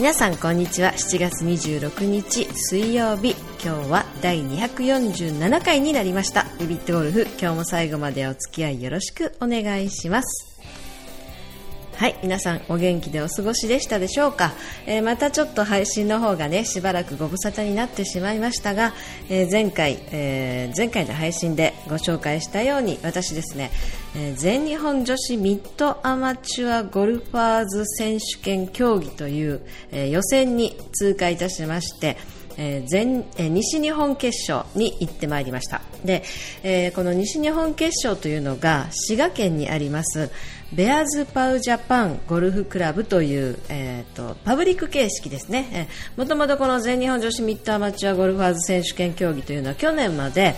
皆さんこんにちは。7月26日水曜日。今日は第247回になりました。ビビットゴルフ今日も最後までお付き合いよろしくお願いします。はい皆さんお元気でお過ごしでしたでしょうか、えー、またちょっと配信の方がねしばらくご無沙汰になってしまいましたが、えー、前回、えー、前回の配信でご紹介したように私ですね、え全日本女子ミッドアマチュアゴルファーズ選手権競技という、え予選に通過いたしましてえ全え、西日本決勝に行ってまいりました。で、え、この西日本決勝というのが滋賀県にありますベアズパウジャパンゴルフクラブという、えーと、パブリック形式ですね、もともとこの全日本女子ミッドアマチュアゴルファーズ選手権競技というのは去年まで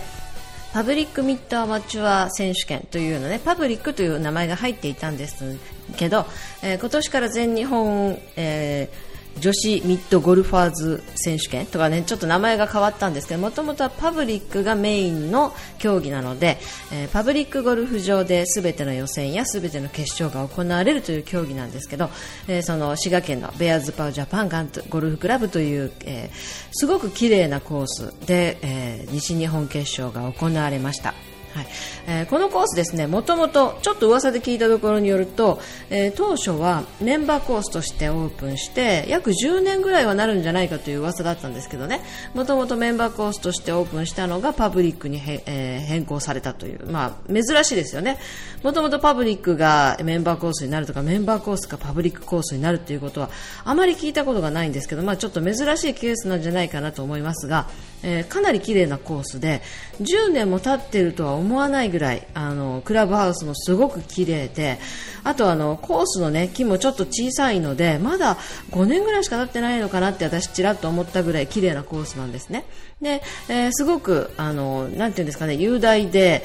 パブリックミッドアマチュア選手権というのねパブリックという名前が入っていたんですけど、えー、今年から全日本、えー女子ミッドゴルファーズ選手権とかねちょっと名前が変わったんですけどもともとはパブリックがメインの競技なので、えー、パブリックゴルフ場で全ての予選や全ての決勝が行われるという競技なんですけど、えー、その滋賀県のベアーズパウジャパンガンゴルフクラブという、えー、すごく綺麗なコースで、え西日本決勝が行われました。はい。えー、このコースですねもともとちょっと噂で聞いたところによると、えー、当初はメンバーコースとしてオープンして約10年ぐらいはなるんじゃないかという噂だったんですけどね。もともとメンバーコースとしてオープンしたのがパブリックに、えー、変更されたという、まあ、珍しいですよね。もともとパブリックがメンバーコースになるとかメンバーコースがパブリックコースになるということはあまり聞いたことがないんですけど、まあ、ちょっと珍しいケースなんじゃないかなと思いますが、え、かなり綺麗なコースで10年も経っているとは思思わないぐらいあのクラブハウスもすごく綺麗であとあのコースの、ね、木もちょっと小さいのでまだ5年ぐらいしか経ってないのかなって私ちらっと思ったぐらい綺麗なコースなんですね。で、えー、すごくあのなていうんですかね雄大で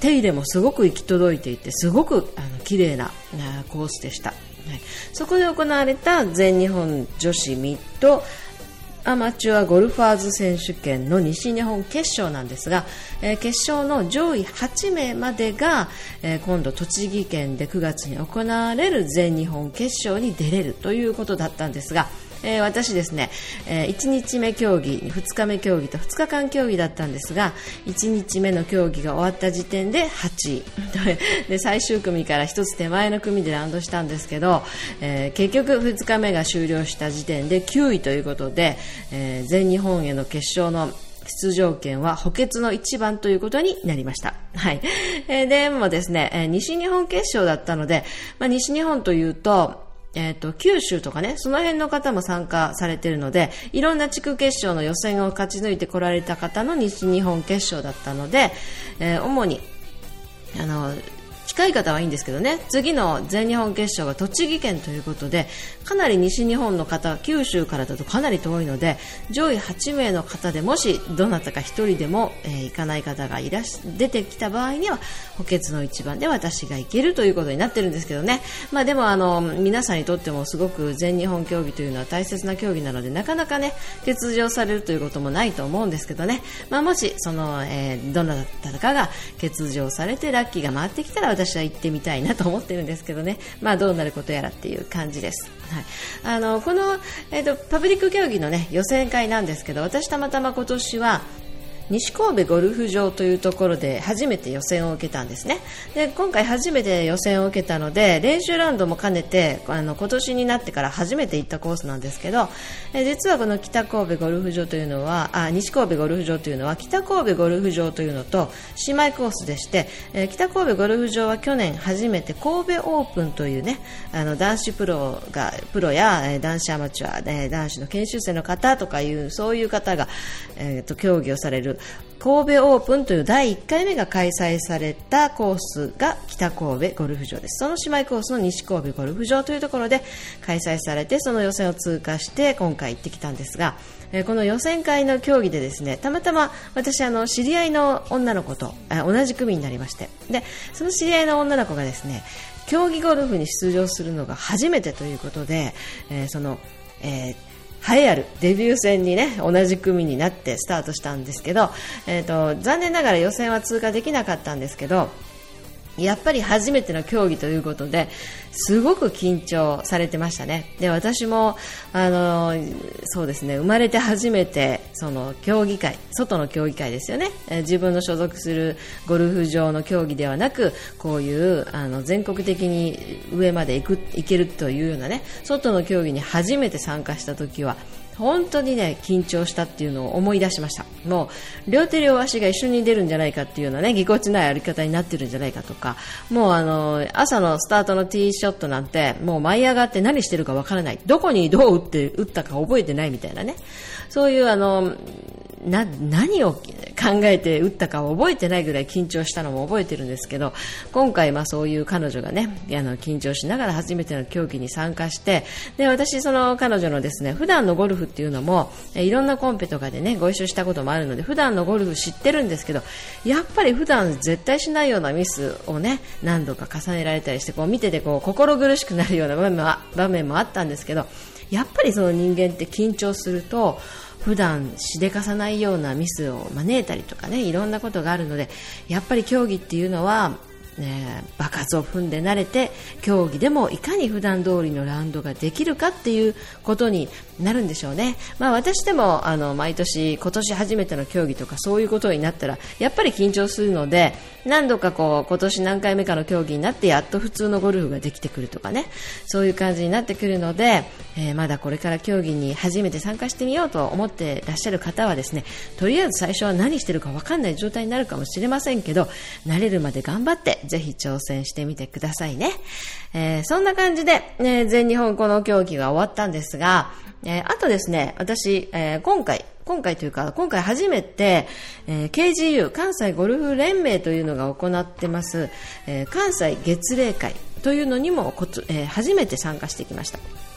手入れもすごく行き届いていてすごくあの綺麗なコースでした、はい、そこで行われた全日本女子ミッドアマチュアゴルファーズ選手権の西日本決勝なんですが、えー、決勝の上位8名までが、えー、今度栃木県で9月に行われる全日本決勝に出れるということだったんですが、えー、私ですね、えー、1日目競技、2日目競技と2日間競技だったんですが、1日目の競技が終わった時点で8位。で、最終組から1つ手前の組でラウンドしたんですけど、えー、結局2日目が終了した時点で9位ということで、えー、全日本への決勝の出場権は補欠の一番ということになりました。はい。えー、でもですね、えー、西日本決勝だったので、まあ、西日本というと、えっ、ー、と、九州とかね、その辺の方も参加されてるので、いろんな地区決勝の予選を勝ち抜いてこられた方の西日本決勝だったので、えー、主に、あの、近い方はいいんですけどね。次の全日本決勝が栃木県ということでかなり西日本の方九州からだとかなり遠いので上位8名の方でもしどなたか1人でも、えー、行かない方がいらし出てきた場合には補欠の一番で私が行けるということになってるんですけどね、まあ、でもあの皆さんにとってもすごく全日本競技というのは大切な競技なのでなかなかね欠場されるということもないと思うんですけどね、まあ、もしその、えー、どなたかが欠場されてラッキーが回ってきたら私は行ってみたいなと思ってるんですけどね、まあ、どうなることやらっていう感じです。はい、あのこの、えーと、パブリック競技の、ね、予選会なんですけど私たまたま今年は西神戸ゴルフ場というところで初めて予選を受けたんですね。で今回初めて予選を受けたので練習ラウンドも兼ねてあの今年になってから初めて行ったコースなんですけどえ実はこの北神戸ゴルフ場というのはあ西神戸ゴルフ場というのは北神戸ゴルフ場というのと姉妹コースでしてえ北神戸ゴルフ場は去年初めて神戸オープンというねあの男子プロがプロや男子アマチュア、ね、男子の研修生の方とかいうそういう方が、えーと競技をされる神戸オープンという第1回目が開催されたコースが北神戸ゴルフ場です。その姉妹コースの西神戸ゴルフ場というところで開催されてその予選を通過して今回行ってきたんですがこの予選会の競技でですねたまたま私あの知り合いの女の子と同じ組になりまして。でその知り合いの女の子がですね競技ゴルフに出場するのが初めてということで、えー、その、えー栄えあるデビュー戦にね同じ組になってスタートしたんですけど、えーと、残念ながら予選は通過できなかったんですけどやっぱり初めての競技ということですごく緊張されてましたね。で私もあのそうですね生まれて初めてその競技会外の競技会ですよね。自分の所属するゴルフ場の競技ではなくこういうあの全国的に上まで行く行けるというようなね外の競技に初めて参加した時は本当にね緊張したっていうのを思い出しました。もう両手両足が一緒に出るんじゃないかっていうようなねぎこちない歩き方になってるんじゃないかとかもうあの朝のスタートのティーショットなんてもう舞い上がって何してるかわからない。どこにどう打って打ったか覚えてないみたいなね。そういうあのな何を考えて打ったかを覚えてないぐらい緊張したのも覚えてるんですけど今回、まあ、そういう彼女がねあの緊張しながら初めての競技に参加してで私、その彼女のですね普段のゴルフっていうのもいろんなコンペとかでねご一緒したこともあるので普段のゴルフ知ってるんですけどやっぱり普段絶対しないようなミスをね何度か重ねられたりしてこう見ててこう心苦しくなるような場面も 場面もあったんですけどやっぱりその人間って緊張すると普段しでかさないようなミスを招いたりとかねいろんなことがあるのでやっぱり競技っていうのはね、爆発を踏んで慣れて競技でもいかに普段通りのラウンドができるかっていうことになるんでしょうね、まあ、私でもあの毎年今年初めての競技とかそういうことになったらやっぱり緊張するので何度かこう今年何回目かの競技になってやっと普通のゴルフができてくるとかね。そういう感じになってくるので、えー、まだこれから競技に初めて参加してみようと思ってらっしゃる方はですねとりあえず最初は何してるか分かんない状態になるかもしれませんけど慣れるまで頑張ってぜひ挑戦してみてくださいね、えー、そんな感じで、ね、全日本この競技が終わったんですが、えー、あとですね私、えー、今回今回というか、今回初めて、えー、KGU、関西ゴルフ連盟というのが行ってます、えー、関西月例会というのにもこつ、えー、初めて参加してきました。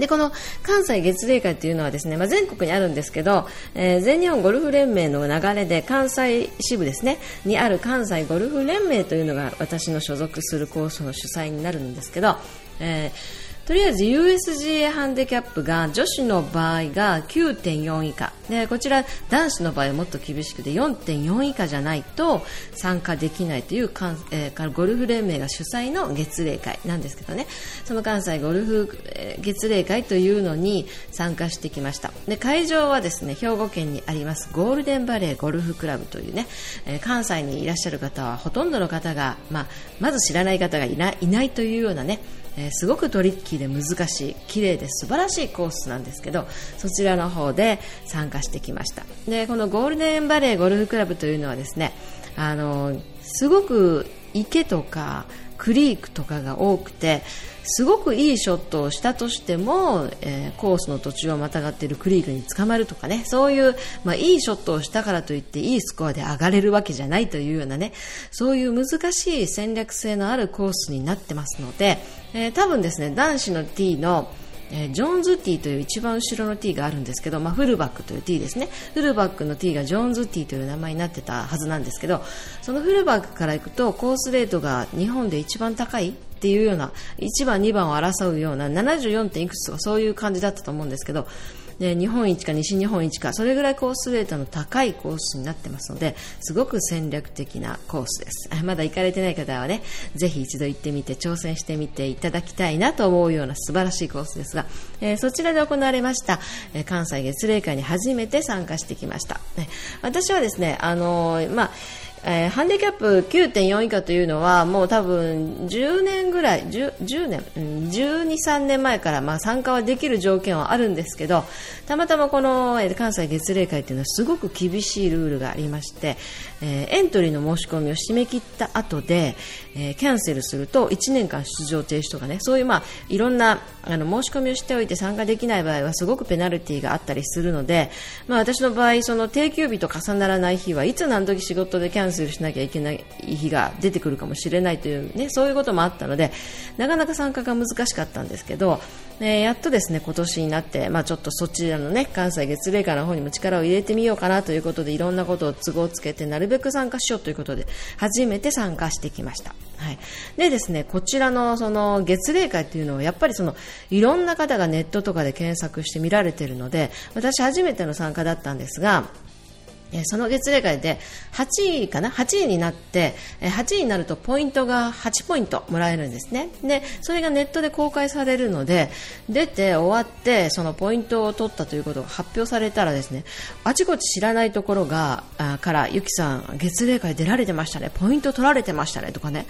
でこの関西月例会というのはですね、まあ、全国にあるんですけど、えー、全日本ゴルフ連盟の流れで関西支部ですねにある関西ゴルフ連盟というのが私の所属するコースの主催になるんですけど、えーとりあえず USGA ハンディキャップが女子の場合が9.4以下。でこちら男子の場合はもっと厳しくて4.4以下じゃないと参加できないというかん、えー、ゴルフ連盟が主催の月例会なんですけどね。その関西ゴルフ、えー、月例会というのに参加してきました。で会場はですね兵庫県にありますゴールデンバレーゴルフクラブというね、えー、関西にいらっしゃる方はほとんどの方が、まあ、まず知らない方がいないいないというようなねえー、すごくトリッキーで難しい綺麗で素晴らしいコースなんですけどそちらの方で参加してきました。でこのゴールデンバレーゴルフクラブというのはですねあのすごく池とかクリークとかが多くてすごくいいショットをしたとしても、えー、コースの途中をまたがっているクリークに捕まるとかね。そういう、まあ、いいショットをしたからといっていいスコアで上がれるわけじゃないというようなね。そういう難しい戦略性のあるコースになってますので、えー、多分ですね男子の T のえー、ジョーンズティーという一番後ろのティーがあるんですけど、まあ、フルバックというティーですね。フルバックのティーがジョーンズティーという名前になってたはずなんですけどそのフルバックから行くとコースレートが日本で一番高いっていうような1番、2番を争うような74点いくつとかそういう感じだったと思うんですけどで日本一か西日本一かそれぐらいコースレートの高いコースになってますのですごく戦略的なコースです。まだ行かれてない方はねぜひ一度行ってみて挑戦してみていただきたいなと思うような素晴らしいコースですが、えー、そちらで行われました、えー、関西月例会に初めて参加してきました、ね、私はですねあのー、まあえー、ハンディキャップ9.4以下というのはもう多分10年ぐらい 10, 10年、うん、12、3年前からまあ参加はできる条件はあるんですけどたまたまこの、え、関西月例会というのはすごく厳しいルールがありまして、えー、エントリーの申し込みを締め切った後で、えー、キャンセルすると1年間出場停止とかねそういう、まあ、いろんなあの申し込みをしておいて参加できない場合はすごくペナルティーがあったりするので、まあ、私の場合その定休日と重ならない日はいつ何時仕事でキャンセルしなきゃいけない日が出てくるかもしれないという、ね、そういうこともあったのでなかなか参加が難しかったんですけど、えー、やっとですね今年になって、まあ、ちょっとそちらの、ね、関西月例会の方にも力を入れてみようかなということでいろんなことを都合つけてなるべく参加しようということで初めて参加してきました。はい、でですねこちらのその月例会というのはやっぱりそのいろんな方がネットとかで検索して見られているので私初めての参加だったんですがえその月例会で8位かな ?8 位になって、8位になるとポイントが8ポイントもらえるんですね。で、それがネットで公開されるので、出て終わって、そのポイントを取ったということが発表されたらですね、あちこち知らないところが、あから、ゆきさん、月例会出られてましたね、ポイント取られてましたね、とかね、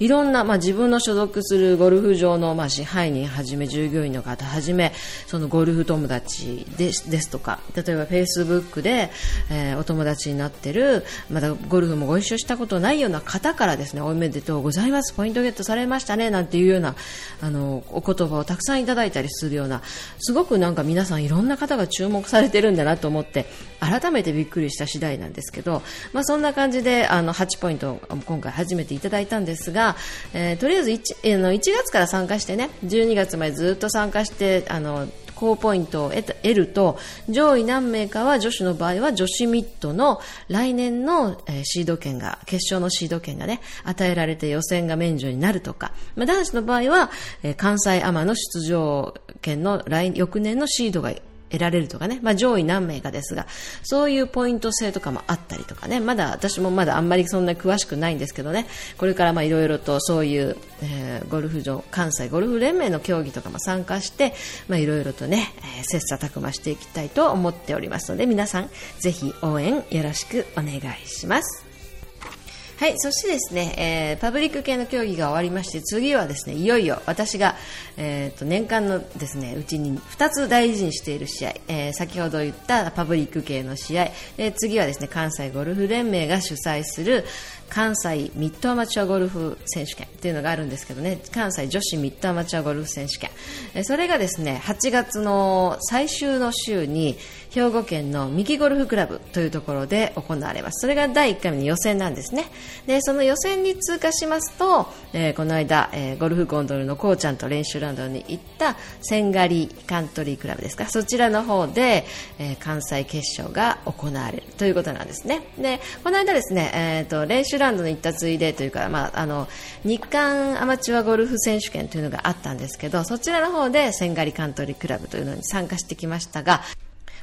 いろんな、まあ、自分の所属するゴルフ場の、まあ、支配人はじめ、従業員の方はじめ、そのゴルフ友達ですですとか、例えばフェイスブックで、えーお友達になってるまだゴルフもご一緒したことないような方からですねおめでとうございますポイントゲットされましたねなんていうようなあのお言葉をたくさんいただいたりするようなすごくなんか皆さんいろんな方が注目されてるんだなと思って改めてびっくりした次第なんですけど、まあ、そんな感じであの8ポイントを今回初めていただいたんですが、えー、とりあえず 1, あの1月から参加してね12月までずっと参加してあの高ポイントを得ると上位何名かは女子の場合は女子ミットの来年の、えシード権が決勝のシード権がね与えられて予選が免除になるとか、まあ、男子の場合は、え関西アマの出場権の来翌年のシードが得られるとかね、まあ、上位何名かですが、そういうポイント制とかもあったりとかね、まだ私もまだあんまりそんな詳しくないんですけどね、これからいろいろとそういう、えー、ゴルフ場、関西ゴルフ連盟の競技とかも参加して、いろいろとね、えー、切磋琢磨していきたいと思っておりますので、皆さんぜひ応援よろしくお願いします。はい、そしてですね、えー、パブリック系の競技が終わりまして、次はですね、いよいよ私が、えーと、年間のですね、うちに2つ大事にしている試合、えー、先ほど言ったパブリック系の試合、え、次はですね、関西ゴルフ連盟が主催する関西ミッドアマチュアゴルフ選手権っていうのがあるんですけどね、関西女子ミッドアマチュアゴルフ選手権、え、それがですね、8月の最終の週に、兵庫県の三木ゴルフクラブというところで行われます。それが第1回目の予選なんですね。で、その予選に通過しますと、えー、この間、えー、ゴルフコンドルのこうちゃんと練習ラウンドに行った千狩カントリークラブですか、そちらの方で、えー、関西決勝が行われるということなんですね。で、この間ですね、えっ、と、練習ラウンドに行ったついでというか、まあ、あの、日韓アマチュアゴルフ選手権というのがあったんですけど、そちらの方で千狩カントリークラブというのに参加してきましたが、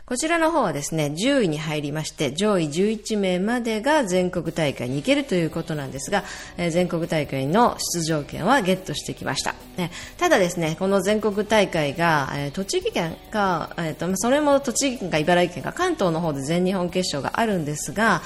こちらの方はですね、10位に入りまして、上位11名までが全国大会に行けるということなんですが、え、全国大会の出場権はゲットしてきました。ね、ただですね、この全国大会が、え、栃木県か、えーと、それも栃木県か茨城県か関東の方で全日本決勝があるんですが、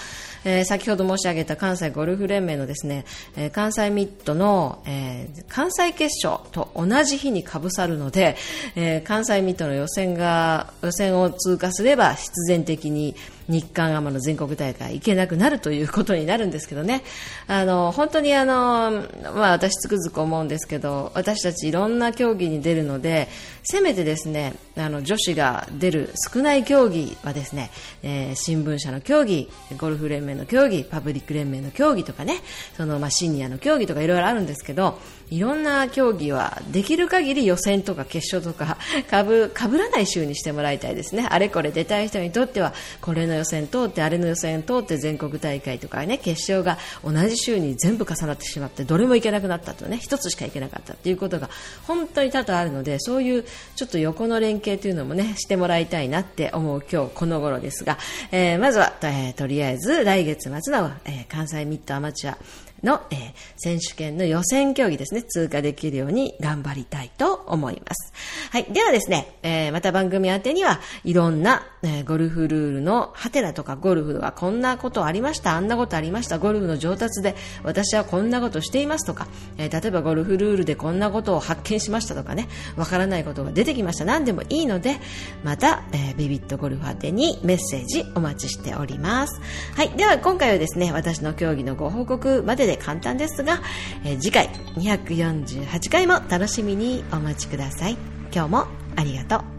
えー、先ほど申し上げた関西ゴルフ連盟のですね、えー、関西ミッドの、えー、関西決勝と同じ日にかぶさるので、え関西ミッドの予選が予選を通過すれば必然的に日韓アマの全国大会行けなくなるということになるんですけどね。あの、本当にあの、まあ私つくづく思うんですけど、私たちいろんな競技に出るので、せめてですね、あの、女子が出る少ない競技はですね、えー、新聞社の競技、ゴルフ連盟の競技、パブリック連盟の競技とかね、その、まあシニアの競技とかいろいろあるんですけど、いろんな競技はできる限り予選とか決勝とかかぶらない週にしてもらいたいですね。あれこれ出たい人にとってはこれの予選通ってあれの予選通って全国大会とかね決勝が同じ週に全部重なってしまってどれも行けなくなったとね一つしか行けなかったということが本当に多々あるのでそういうちょっと横の連携というのもねしてもらいたいなって思う今日この頃ですが、えー、まずは、えー、とりあえず来月末の、えー、関西ミッドアマチュアの、えー、選手権の予選競技ですね、通過できるように頑張りたいと思います。はい。ではですね、えー、また番組宛てには、いろんな、えー、ゴルフルールのハテナとか、ゴルフはこんなことありました、あんなことありました、ゴルフの上達で私はこんなことしていますとか、えー、例えばゴルフルールでこんなことを発見しましたとかね、わからないことが出てきました。何でもいいので、また、えー、ビビットゴルフ宛てにメッセージお待ちしております。はい。では今回はですね、私の競技のご報告までで簡単ですが、えー、次回248回も楽しみにお待ちください。今日もありがとう。